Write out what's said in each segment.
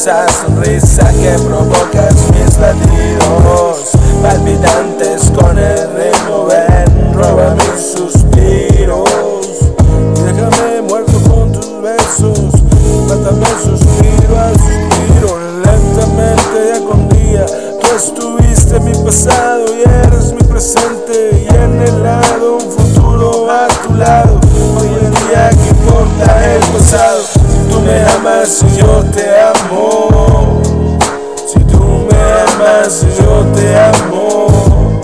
esa sonrisa que provocas mis latidos palpitantes con el ritmo ven roba mis suspiros. Déjame muerto con tus besos mátame suspiro a suspiro lentamente día con día. Tú estuviste mi pasado y eres mi presente y en el lado un futuro a tu lado. te amo.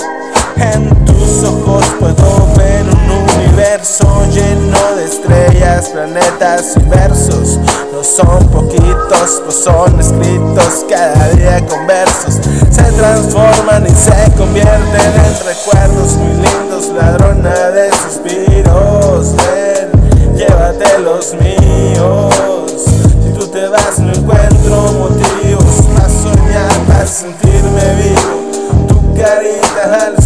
En tus ojos puedo ver un universo lleno de estrellas, planetas y versos. No son poquitos, pues son escritos cada día con versos. Se transforman y se convierten en recuerdos muy lindos, ladrona de suspiros. Ven, llévate los míos. the hell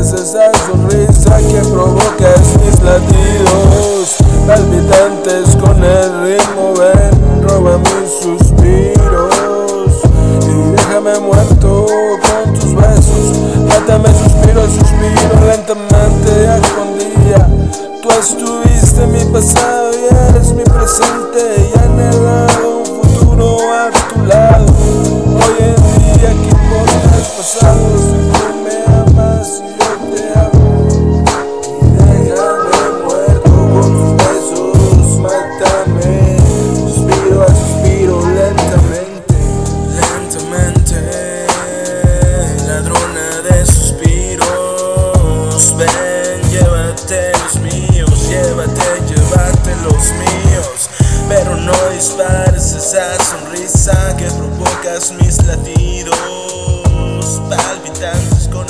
dispares esa sonrisa que provocas mis latidos. Palpitantes con el ritmo, ven, roba mis suspiros. Y déjame muerto con tus besos. Mátame suspiro, suspiro lentamente a con día. Tú estuviste mi pasado y eres mi presente. Y anhelado llévate, llévate los míos. Pero no dispares esa sonrisa que provocas mis latidos palpitantes con